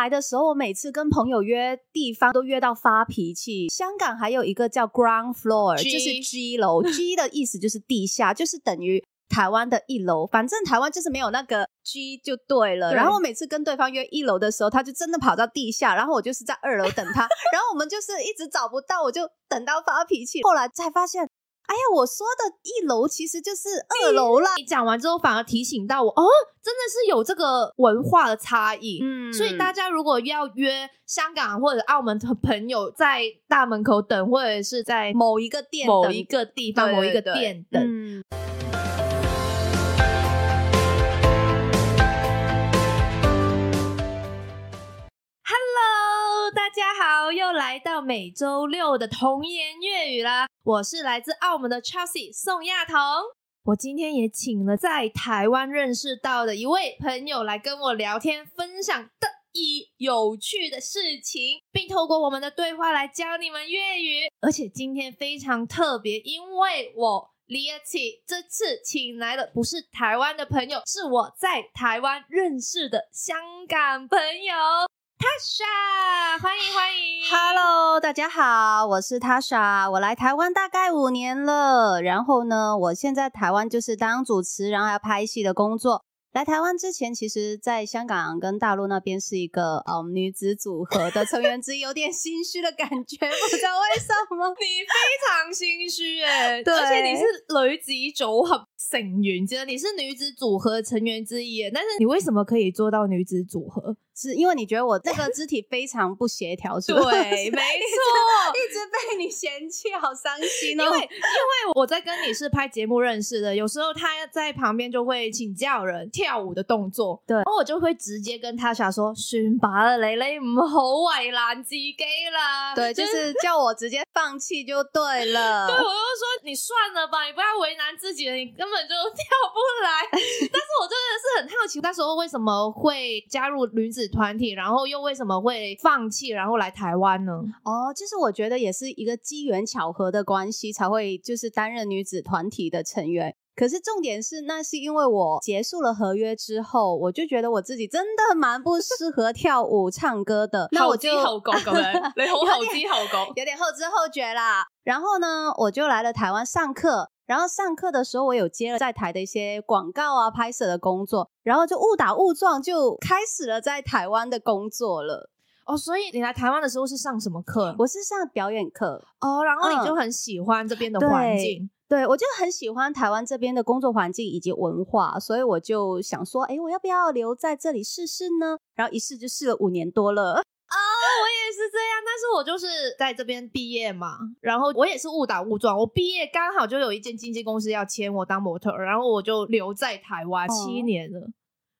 来的时候，我每次跟朋友约地方都约到发脾气。香港还有一个叫 ground floor，就是 G 楼，G 的意思就是地下，就是等于台湾的一楼。反正台湾就是没有那个 G 就对了。对然后我每次跟对方约一楼的时候，他就真的跑到地下，然后我就是在二楼等他，然后我们就是一直找不到，我就等到发脾气。后来才发现，哎呀，我说的一楼其实就是二楼啦。你讲完之后，反而提醒到我，哦，真的是有这个文化的差异。嗯所以大家如果要约香港或者澳门的朋友在大门口等，或者是在某一个店等某一个地方、某一个店等，嗯每周六的童言粤语啦！我是来自澳门的 Chelsea 宋亚彤。我今天也请了在台湾认识到的一位朋友来跟我聊天，分享得意有趣的事情，并透过我们的对话来教你们粤语。而且今天非常特别，因为我李叶启这次请来的不是台湾的朋友，是我在台湾认识的香港朋友。Tasha，欢迎欢迎 Hello，大家好，我是 Tasha，我来台湾大概五年了。然后呢，我现在台湾就是当主持，然后还要拍戏的工作。来台湾之前，其实在香港跟大陆那边是一个嗯女子组合的成员之一，有点心虚的感觉，不知道为什么。你非常心虚哎，对而且你是女子组合成員之一，你是女子组合成员之一耶，但是你为什么可以做到女子组合？是因为你觉得我这个肢体非常不协调，是吧？对，没错。一直被你嫌弃，好伤心哦。因为因为我在跟你是拍节目认识的，有时候他在旁边就会请教人跳舞的动作，对然后我就会直接跟他想说：算吧啦，你你唔好为难自己啦。对，就是叫我直接放弃就对了。对，我就说你算了吧，你不要为难自己了，你根本就跳不来。但是我真的是很好奇，那时候为什么会加入女子团体，然后又为什么会放弃，然后来台湾呢？哦，其实我觉得也是一个机缘巧合的关系，才会就是担任女子团体的成员。可是重点是，那是因为我结束了合约之后，我就觉得我自己真的蛮不适合跳舞、唱歌的。那我就後知後覺咁樣，你好後知後覺。有点后知后觉啦。然后呢，我就来了台湾上課。然后上课的时候，我有接了在台的一些广告啊、拍摄的工作，然后就误打误撞就开始了在台湾的工作了。哦，所以你来台湾的时候是上什么课？我是上表演课。哦，然后你就很喜欢这边的环境。对，我就很喜欢台湾这边的工作环境以及文化，所以我就想说，哎，我要不要留在这里试试呢？然后一试就试了五年多了。哦，我也是这样，但是我就是在这边毕业嘛，然后我也是误打误撞，我毕业刚好就有一间经纪公司要签我当模特儿，然后我就留在台湾哦七年了。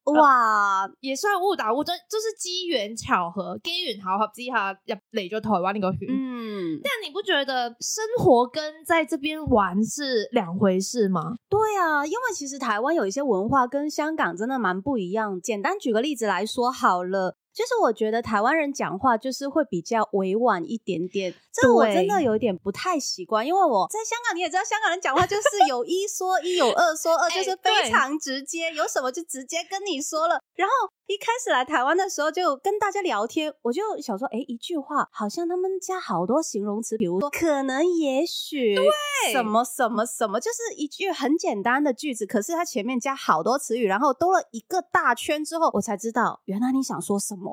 哇，也算誤打誤撞，就是機緣巧合，機緣巧合之下入嚟咗台灣呢個圈。嗯，但你不覺得生活跟在這邊玩是兩回事嗎？对啊，因为其实台湾有一些文化跟香港真的蛮不一样。简单举个例子来说好了。就是我觉得台湾人讲话就是会比较委婉一点点，这我真的有一点不太习惯，因为我在香港你也知道，香港人讲话就是有一说一，有二说二，就是非常直接，有什么就直接跟你说了。然后一开始来台湾的时候，就跟大家聊天，我就想说，哎，一句话好像他们加好多形容词，比如说可能、也许，对，什么什么什么，就是一句很简单的句子，可是它前面加好多词语，然后兜了一个大圈之后，我才知道原来你想说什么。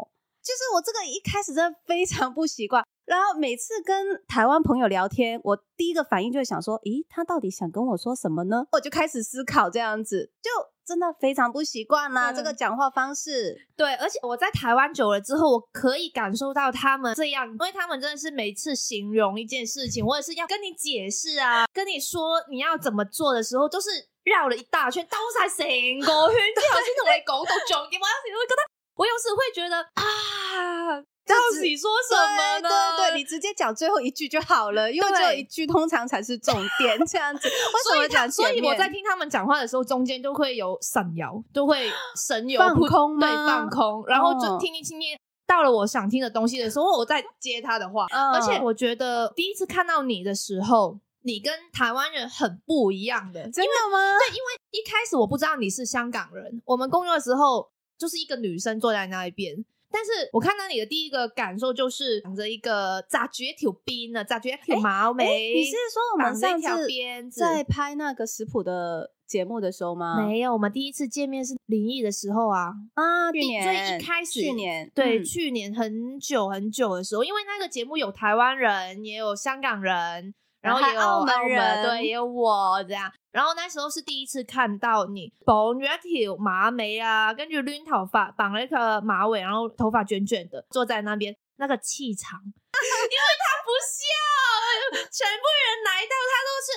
就是我这个一开始真的非常不习惯，然后每次跟台湾朋友聊天，我第一个反应就会想说，咦，他到底想跟我说什么呢？我就开始思考这样子，就真的非常不习惯啦、嗯这个讲话方式。对，而且我在台湾久了之后，我可以感受到他们这样，因为他们真的是每次形容一件事情，或者是要跟你解释啊，跟你说你要怎么做的时候，都是绕了一大圈，兜晒成個圈之後先同你講到重點。我有時會覺得，我有时会觉得啊，到底说什么呢？對對對，你直接讲最后一句就好了，因为最后一句通常才是重点。这样子。為什麼講所以我在前面聽他们讲话的时候，中间都会有闪摇，都会神游放空嗎對，放空，然后就哦聽一聽聽。到了我想听的东西的时候，我再接他的話。嗯而且我觉得第一次看到你的时候，你跟台湾人很不一样的。真的吗？对，因为一开始我不知道你是香港人，我们工作的时候就是一个女生坐在那一边。但是我看到你的第一个感受就是绑着一个扎绝条边呢，扎绝条马尾。你是说我们上次鞭在拍那个食谱的节目的时候吗？没有，我们第一次见面是灵异的时候啊啊，去年最一开始，去年对，去年很久很久的时候，因为那个节目有台湾人，也有香港人。然后也有澳门人，对，也有我这样。然后那时候是第一次看到你绑着一条马尾啊，跟着绿头发，绑了一个马尾，然后头发卷卷的，坐在那边，那个气场，因为他不笑，全部人来到他都是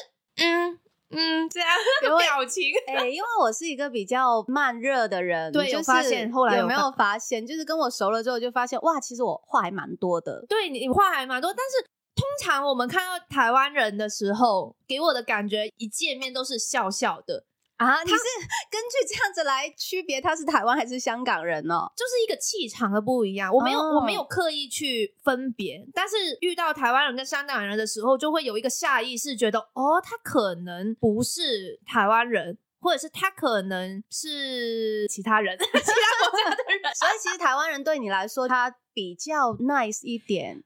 嗯嗯这样的表情。哎，因为我是一个比较慢热的人，对，有发现后来有没有发现？就是跟我熟了之后就发现，哇，其实我话还蛮多的。对你话还蛮多，但是。通常我们看到台湾人的时候，给我的感觉一见面都是笑笑的啊。你是 根据这样子来区别他是台湾还是香港人呢？就是一个气场的不一样。我没有我没有刻意去分别，但是遇到台湾人跟香港人的时候，就会有一个下意识觉得，哦，他可能不是台湾人，或者是他可能是其他人，其他国家的人。所以其实台湾人对你来说，他比较 nice 一点。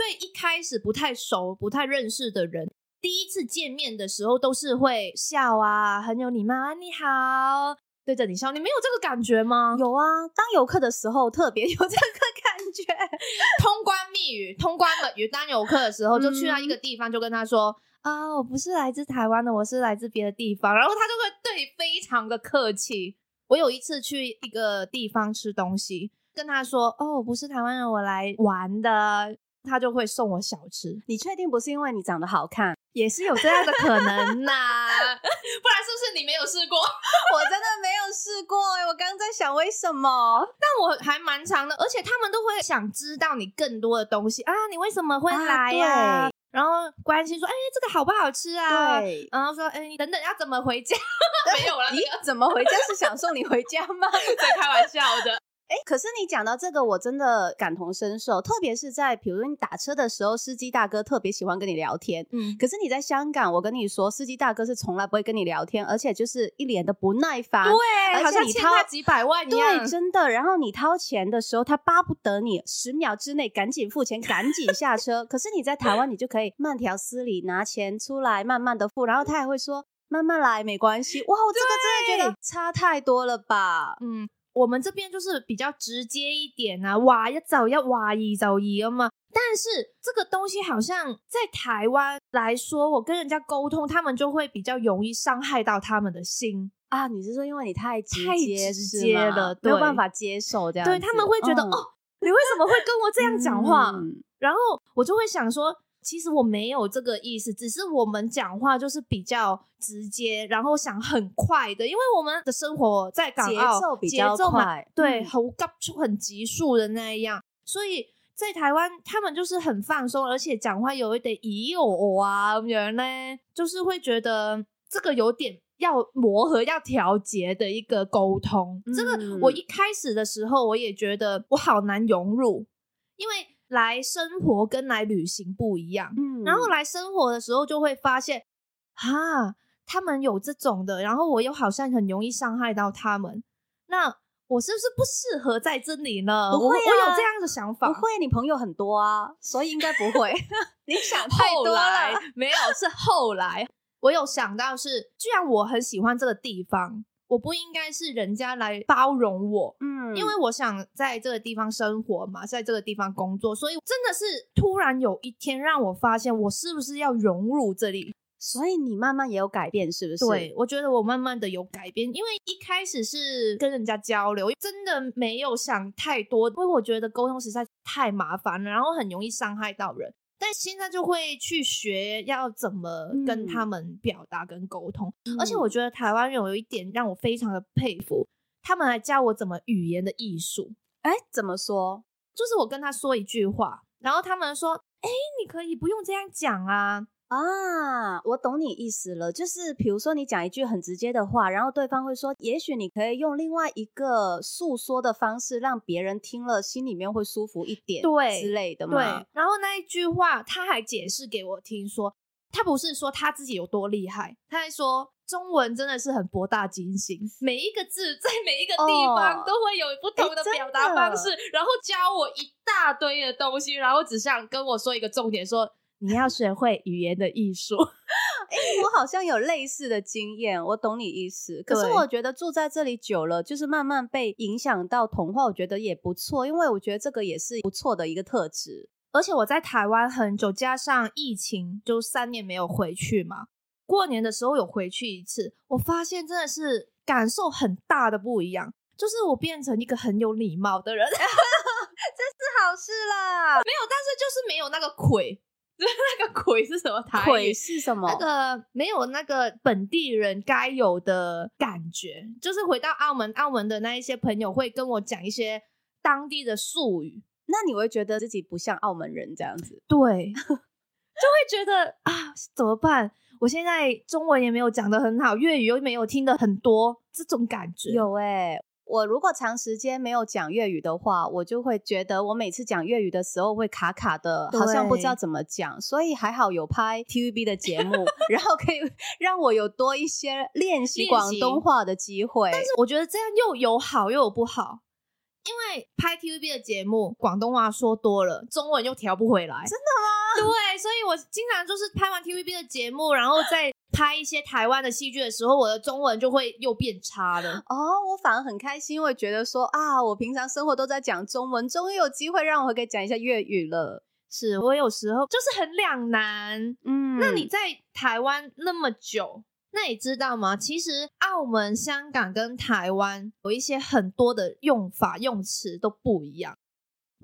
对一开始不太熟、不太认识的人，第一次见面的时候都是会笑啊，很有礼貌啊，你好，对着你笑。你没有这个感觉吗？有啊，当游客的时候特别 有这个感觉。通关密语、通关了语，当游客的时候就去到一个地方，就跟他说啊，我不是来自台湾的，我是来自别的地方，然后他就会对你非常的客气。我有一次去一个地方吃东西，跟他说哦，我不是台湾人，我来玩的。他就会送我小吃，你确定不是因为你长得好看，也是有这样的可能呐？不然是不是你没有试过？我真的没有试过哎，我刚刚在想为什么？但我还蛮长的，而且他们都会想知道你更多的东西啊，你为什么会来呀？然后关心说，哎，这个好不好吃啊？对，然后说，哎，你等等要怎么回家？没有了，咦，怎么回家是想送你回家吗？在开玩笑的。哎，可是你讲到这个，我真的感同身受，特别是在比如说你打车的时候，司机大哥特别喜欢跟你聊天。嗯，可是你在香港，我跟你说，司机大哥是从来不会跟你聊天，而且就是一脸的不耐烦。对，好像欠他几百万一样。对，真的。然后你掏钱的时候，他巴不得你十秒之内赶紧付钱，赶紧下车。可是你在台湾，你就可以慢条斯理拿钱出来，慢慢的付，然后他还会说慢慢来，没关系。哇，我这个真的觉得差太多了吧？嗯。我们这边就是比较直接一点啊，哇要走要哇一走一嘛。但是这个东西好像在台湾来说，我跟人家沟通，他们就会比较容易伤害到他们的心啊。你是说因为你太直接直接了，没有办法接受这样？对他们会觉得哦，你为什么会跟我这样讲话？然后我就会想说。其实我没有这个意思，只是我们讲话就是比较直接，然后想很快的，因为我们的生活在港澳节奏快，对，很急很急速的那样，所以在台湾他们就是很放松，而且讲话有一点咦哦啊，人呢就是会觉得这个有点要磨合、要调节的一个沟通。这个我一开始的时候我也觉得我好难融入，因为。来生活跟来旅行不一样，嗯，然后来生活的时候就会发现，哈，他们有这种的，然后我又好像很容易伤害到他们，那我是不是不适合在这里呢？不会啊，我有这样的想法，不会，你朋友很多啊，所以应该不会。你想太多了，没有，是后来我有想到是，既然我很喜欢这个地方。我不应该是人家来包容我，嗯，因为我想在这个地方生活嘛，在这个地方工作，所以真的是突然有一天让我发现，我是不是要融入这里？所以你慢慢也有改变，是不是？对，我觉得我慢慢的有改变，因为一开始是跟人家交流，真的没有想太多，因为我觉得沟通实在太麻烦了，然后很容易伤害到人。但现在就会去学要怎么跟他们表达跟沟通，而且我觉得台湾人有一点让我非常的佩服，他们还教我怎么语言的艺术。哎，怎么说？就是我跟他说一句话，然后他们说：“哎，你可以不用这样讲啊。”啊，我懂你意思了，就是比如说你讲一句很直接的话，然后对方会说，也许你可以用另外一个诉说的方式，让别人听了心里面会舒服一点，对之类的嘛。对，然后那一句话他还解释给我听，说他不是说他自己有多厉害，他还说中文真的是很博大精深，每一个字 在每一个地方都会有不同的表达方式，然后教我一大堆的东西，然后只想跟我说一个重点，说你要学会语言的艺术。哎，我好像有类似的经验，我懂你意思。可是我觉得住在这里久了，就是慢慢被影响到童话，我觉得也不错，因为我觉得这个也是不错的一个特质。而且我在台湾很久，加上疫情，就三年没有回去嘛。过年的时候有回去一次，我发现真的是感受很大的不一样，就是我变成一个很有礼貌的人，这是好事啦。没有，但是就是没有那个魁。那个鬼是什么？鬼是什么？那个没有那个本地人该有的感觉，就是回到澳门，澳门的那一些朋友会跟我讲一些当地的术语，那你会觉得自己不像澳门人这样子？对，就会觉得啊，怎么办？我现在中文也没有讲的很好，粤语又没有听的很多，这种感觉有哎。我如果长时间没有讲粤语的话，我就会觉得我每次讲粤语的时候会卡卡的，好像不知道怎么讲。所以还好有拍 TVB 的节目，然后可以让我有多一些练习广东话的机会。但是我觉得这样又有好又有不好，因为拍 TVB 的节目，广东话说多了，中文又调不回来。真的吗？对，所以我经常就是拍完 TVB 的节目，然后再。拍一些台湾的戏剧的时候，我的中文就会又变差了。哦，我反而很开心，因为觉得说啊，我平常生活都在讲中文，终于有机会让我可以讲一下粤语了。是我有时候就是很两难。嗯，那你在台湾那么久，那你知道吗？其实澳门、香港跟台湾有一些很多的用法用词都不一样。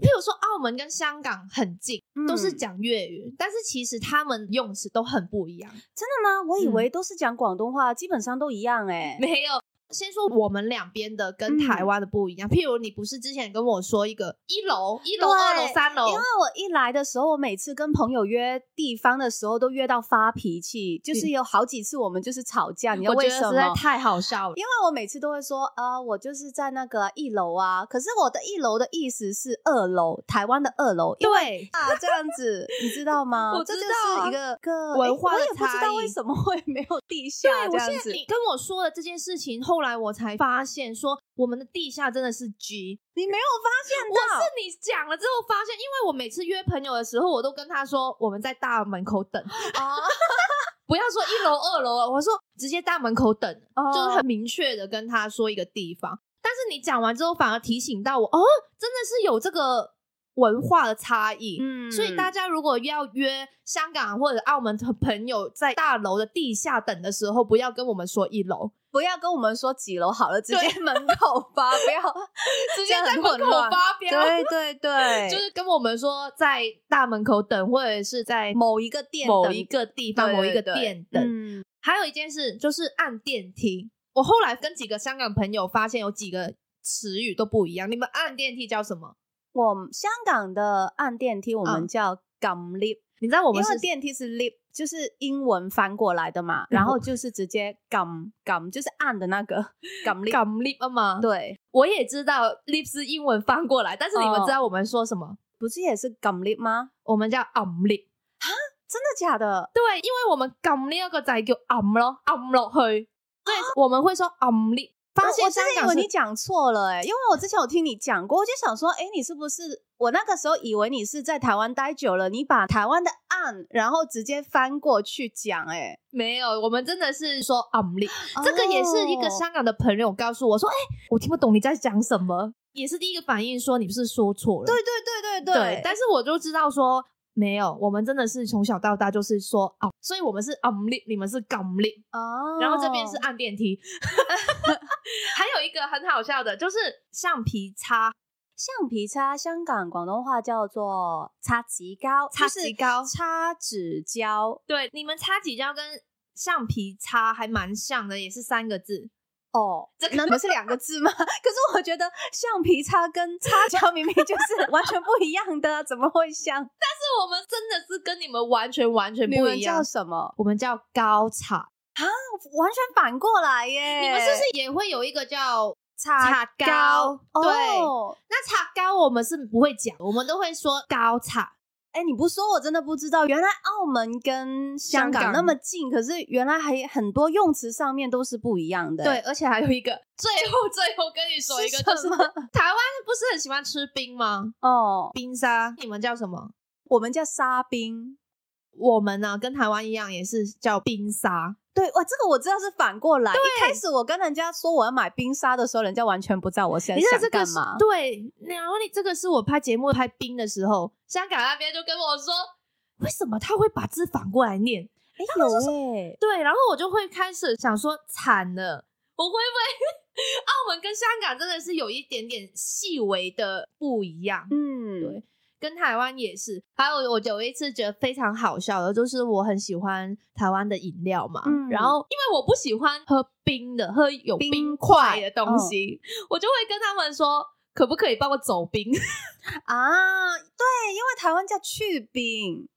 譬如说，澳门跟香港很近，都是讲粤语，但是其实他们用词都很不一样。真的吗？我以为都是讲广东话，基本上都一样哎。没有。先说我们两边的跟台湾的不一样，譬如你不是之前跟我说一个一楼、一楼、二楼、三楼，因为我一来的时候，我每次跟朋友约地方的时候都约到发脾气，就是有好几次我们就是吵架，你知道为什么？太好笑了，因为我每次都会说，呃，我就是在那个一楼啊，可是我的一楼的意思是二楼，台湾的二楼，对啊，这样子你知道吗？我知道，一个个文化的差异，我也不知道为什么会没有地下这样子。你跟我说的这件事情后。后来我才发现，说我们的地下真的是 G，你没有发现？我是你讲了之后发现，因为我每次约朋友的时候，我都跟他说我们在大门口等啊，不要说一楼二楼，我说直接大门口等，就是很明确的跟他说一个地方。但是你讲完之后，反而提醒到我，哦，真的是有这个。文化的差异，嗯，所以大家如果要约香港或者澳门的朋友在大楼的地下等的时候，不要跟我们说一楼，不要跟我们说几楼好了，直接门口发飙，直接在门口发飙，对对对，就是跟我们说在大门口等，或者是在某一个店、某一个地方、某一个店等。嗯，还有一件事就是按电梯，我后来跟几个香港朋友发现有几个词语都不一样，你们按电梯叫什么？我香港的按电梯，我们叫 gum lift，你知道我们是电梯是 lift，就是英文翻过来的嘛，然后就是直接 gum gum，就是按的那个 gum gum lift 吗？对，我也知道 lift 是英文翻过来，但是你们知道我们说什么？不是也是 gum lift 吗？我们叫 um lift，哈，真的假的？对，因为我们 gum 那个仔叫 um 咯，um 落去，对，我们会说 um lift。发现香港，以为你讲错了哎，因为我之前有听你讲过，我就想说，哎，你是不是？我那个时候以为你是在台湾待久了，你把台湾的案，然后直接翻过去讲，哎，没有，我们真的是说 um 力，这个也是一个香港的朋友告诉我说，哎，我听不懂你在讲什么，也是第一个反应说你不是说错了，对对对对对，但是我就知道说。没有，我们真的是从小到大就是说哦，所以我们是 um 力，你们是 gum 力哦，然后这边是按电梯。还有一个很好笑的，就是橡皮擦，橡皮擦，香港广东话叫做擦纸胶，擦纸胶，擦纸胶。对，你们擦纸胶跟橡皮擦还蛮像的，也是三个字。哦，这难道是两个字吗？可是我觉得橡皮擦跟擦胶明明就是 完全不一样的，怎么会像？但是我们真的是跟你们完全完全不一样。叫什么？我们叫高擦啊，完全反过来耶！你们是不是也会有一个叫擦高？对，那擦高我们是不会讲，我们都会说高擦。哎，你不说我真的不知道，原来澳门跟香港那么近，可是原来还很多用词上面都是不一样的。对，而且还有一个，最后最后跟你说一个，就是 台湾不是很喜欢吃冰吗？哦，冰沙，你们叫什么？我们叫沙冰。我们呢，跟台湾一样，也是叫冰沙。对，哇，这个我知道是反过来。一开始我跟人家说我要买冰沙的时候，人家完全不知道我现在想干嘛。对，然后你这个是我拍节目拍冰的时候，香港那边就跟我说，为什么他会把字反过来念？哎，有哎，对，然后我就会开始想说，惨了，我会不会 澳门跟香港真的是有一点点细微的不一样？嗯，对。跟台湾也是，还有我有一次觉得非常好笑的，就是我很喜欢台湾的饮料嘛，然后因为我不喜欢喝冰的，喝有冰块的东西，我就会跟他们说，可不可以帮我走冰 啊？对，因为台湾叫去冰，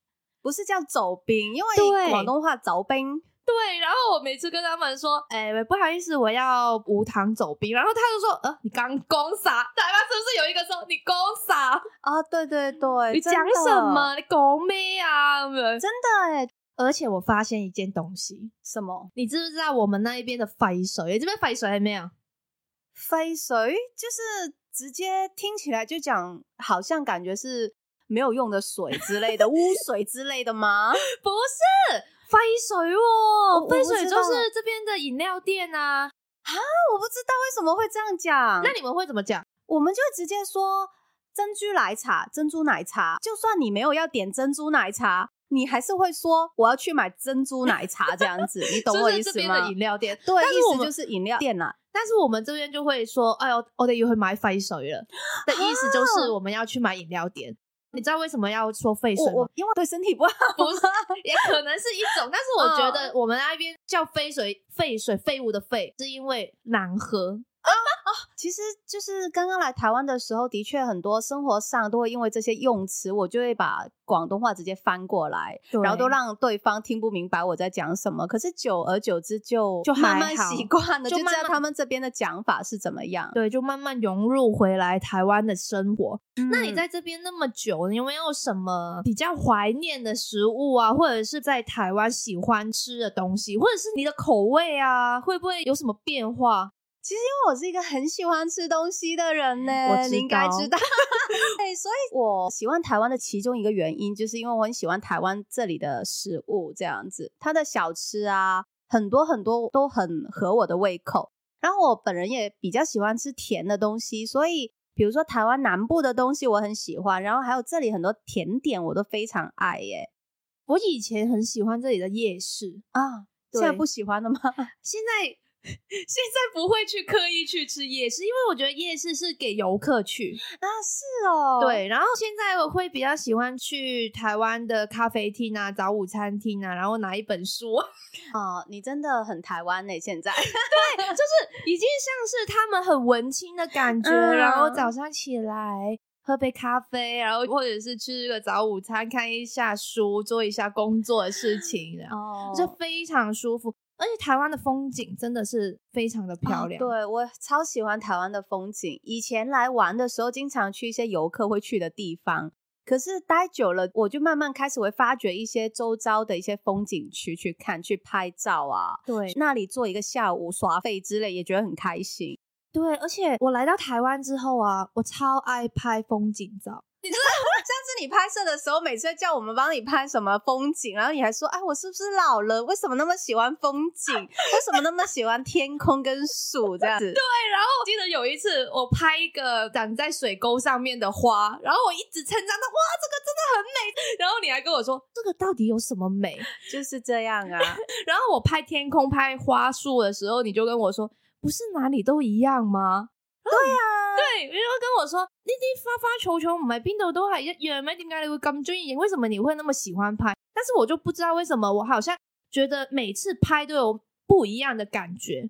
不是叫走冰，因为广东话走冰。对，然后我每次跟他们说，哎，不好意思，我要无糖走冰，然后他就说，呃，你刚攻啥？台湾是不是有一个说你攻啥啊？对对对，你讲什么？你公咩啊？真的哎，而且我发现一件东西，什么？你知不知道我们那一边的废水？这边废水还没有？废水就是直接听起来就讲，好像感觉是没有用的水之类的，污水之类的吗？不是。飞水哦，飞水就是这边的饮料店啊！啊，我不知道为什么会这样讲。那你们会怎么讲？我们就直接说珍珠奶茶，珍珠奶茶。就算你没有要点珍珠奶茶，你还是会说我要去买珍珠奶茶这样子。你懂我意思吗？这边的饮料店，对，意思就是饮料店啦。但是我们这边就会说，哎呦，我得又会买飞水了。的意思就是我们要去买饮料店。你知道为什么要说废水吗？因为对身体不好，不是，也可能是一种。但是我觉得我们那边叫废水、废水、废物的废，是因为难喝。啊啊！其实就是刚刚来台湾的时候，的确很多生活上都会因为这些用词，我就会把广东话直接翻过来，然后都让对方听不明白我在讲什么。可是久而久之就就慢慢习惯了，就知道他们这边的讲法是怎么样。对，就慢慢融入回来台湾的生活。那你在这边那么久，你有没有什么比较怀念的食物啊，或者是在台湾喜欢吃的东西，或者是你的口味啊，会不会有什么变化？其实因为我是一个很喜欢吃东西的人呢，你应该知道。对，所以我喜欢台湾的其中一个原因，就是因为我很喜欢台湾这里的食物，这样子，它的小吃啊，很多很多都很合我的胃口。然后我本人也比较喜欢吃甜的东西，所以比如说台湾南部的东西我很喜欢，然后还有这里很多甜点我都非常爱耶。我以前很喜欢这里的夜市啊，现在不喜欢了吗？现在。现在不会去刻意去吃夜市，因为我觉得夜市是给游客去啊。是哦，对。然后现在我会比较喜欢去台湾的咖啡厅啊、早午餐厅啊，然后拿一本书。哦，你真的很台湾呢！现在 对，就是已经像是他们很文青的感觉。然后早上起来喝杯咖啡，然后或者是吃个早午餐，看一下书，做一下工作的事情，哦，就非常舒服。而且台湾的风景真的是非常的漂亮，对我超喜欢台湾的风景。以前来玩的时候，经常去一些游客会去的地方，可是待久了，我就慢慢开始会发掘一些周遭的一些风景区去看、去拍照啊。对，那里做一个下午耍费之类，也觉得很开心。对，而且我来到台湾之后啊，我超爱拍风景照。上次你拍摄的时候，每次叫我们帮你拍什么风景，然后你还说：“哎，我是不是老了？为什么那么喜欢风景？为什么那么喜欢天空跟树这样子？” 对，然后我记得有一次我拍一个长在水沟上面的花，然后我一直称赞他：“哇，这个真的很美。”然后你还跟我说：“这个到底有什么美？”就是这样啊。然后我拍天空、拍花树的时候，你就跟我说：“不是哪里都一样吗？”对呀，对，你就跟我说，呢啲花花草草唔係邊度都係一樣咩？點解你會咁中意影？為什麼你會那麼喜歡拍？但是我就不知道為什麼，我好像覺得每次拍都有不一樣的感覺，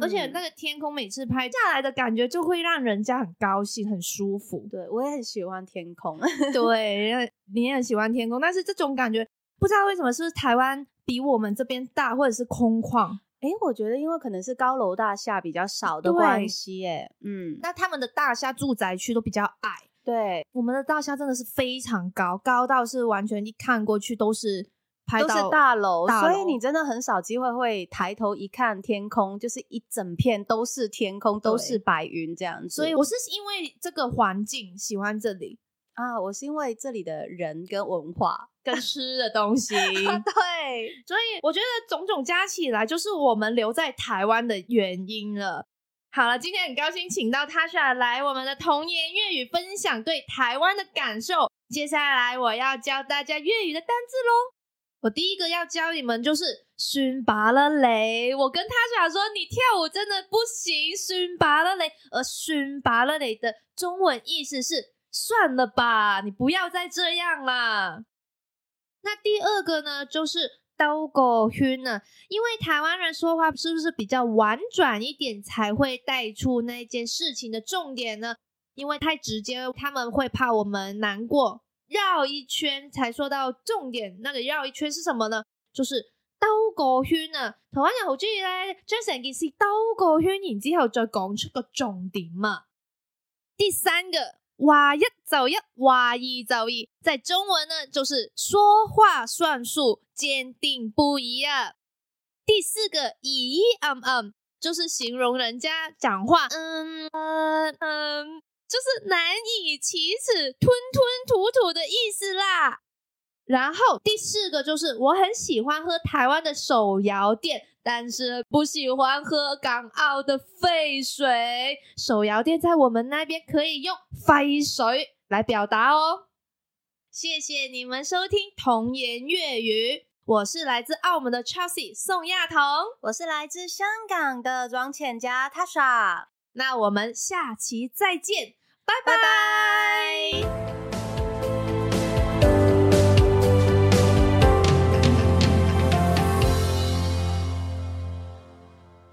而且那個天空每次拍下來的感覺就會讓人家很高興、很舒服。對我也很喜歡天空，對，你也很喜歡天空，但是這種感覺不知道為什麼，是不是台灣比我們這邊大，或者是空曠？哎，我觉得因为可能是高楼大厦比较少的关系，哎，嗯，那他们的大厦住宅区都比较矮。对，我们的大厦真的是非常高，高到是完全一看过去都是拍都是到大楼，大楼所以你真的很少机会会抬头一看天空，就是一整片都是天空，都是白云这样子。所以我是因为这个环境喜欢这里，啊，我是因为这里的人跟文化，跟吃的东西。对，所以我觉得种种加起来，就是我们留在台湾的原因了。好了，今天很高兴请到 Tasha 来我们的童言粤语分享对台湾的感受。接下来我要教大家粤语的单字喽。我第一个要教你们就是“熏拔了雷”。我跟 Tasha 说，你跳舞真的不行，熏拔了雷。而“熏拔了雷”的中文意思是“算了吧，你不要再这样啦”。那第二个呢，就是兜个圈呢，因为台湾人说话是不是比较婉转一点，才会带出那件事情的重点呢？因为太直接，他们会怕我们难过，绕一圈才说到重点。那个绕一圈是什么呢？就是兜个圈啊！台湾人好中意咧，将成件事兜个圈，然之后再讲出个重点啊。第三个哇一就一，哇二就二，在中文呢就是说话算数，坚定不移啊。第四个咦咦嗯嗯，就是形容人家讲话嗯嗯嗯，就是难以启齿、吞吞吐吐的意思啦。然后第四个就是我很喜欢喝台湾的手摇店，但是不喜欢喝港澳的沸水。手摇店在我们那边可以用沸水来表达哦。谢谢你们收听童言粤语，我是来自澳门的 Chelsea 宋亚彤。我是来自香港的庄浅家 Tasha，那我们下期再见，拜拜。